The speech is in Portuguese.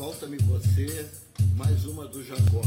Falta-me você, mais uma do Jacó.